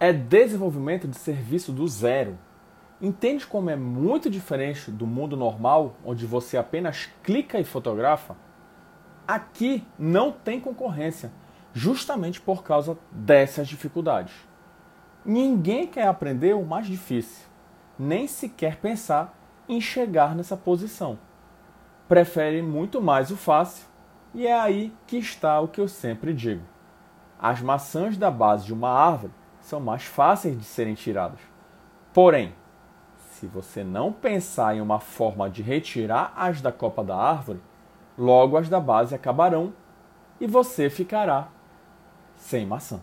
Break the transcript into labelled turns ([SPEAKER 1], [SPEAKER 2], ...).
[SPEAKER 1] é desenvolvimento de serviço do zero. Entende como é muito diferente do mundo normal, onde você apenas clica e fotografa? Aqui não tem concorrência, justamente por causa dessas dificuldades. Ninguém quer aprender o mais difícil, nem sequer pensar em chegar nessa posição. Prefere muito mais o fácil, e é aí que está o que eu sempre digo. As maçãs da base de uma árvore são mais fáceis de serem tiradas. Porém, se você não pensar em uma forma de retirar as da copa da árvore, logo as da base acabarão e você ficará sem maçã.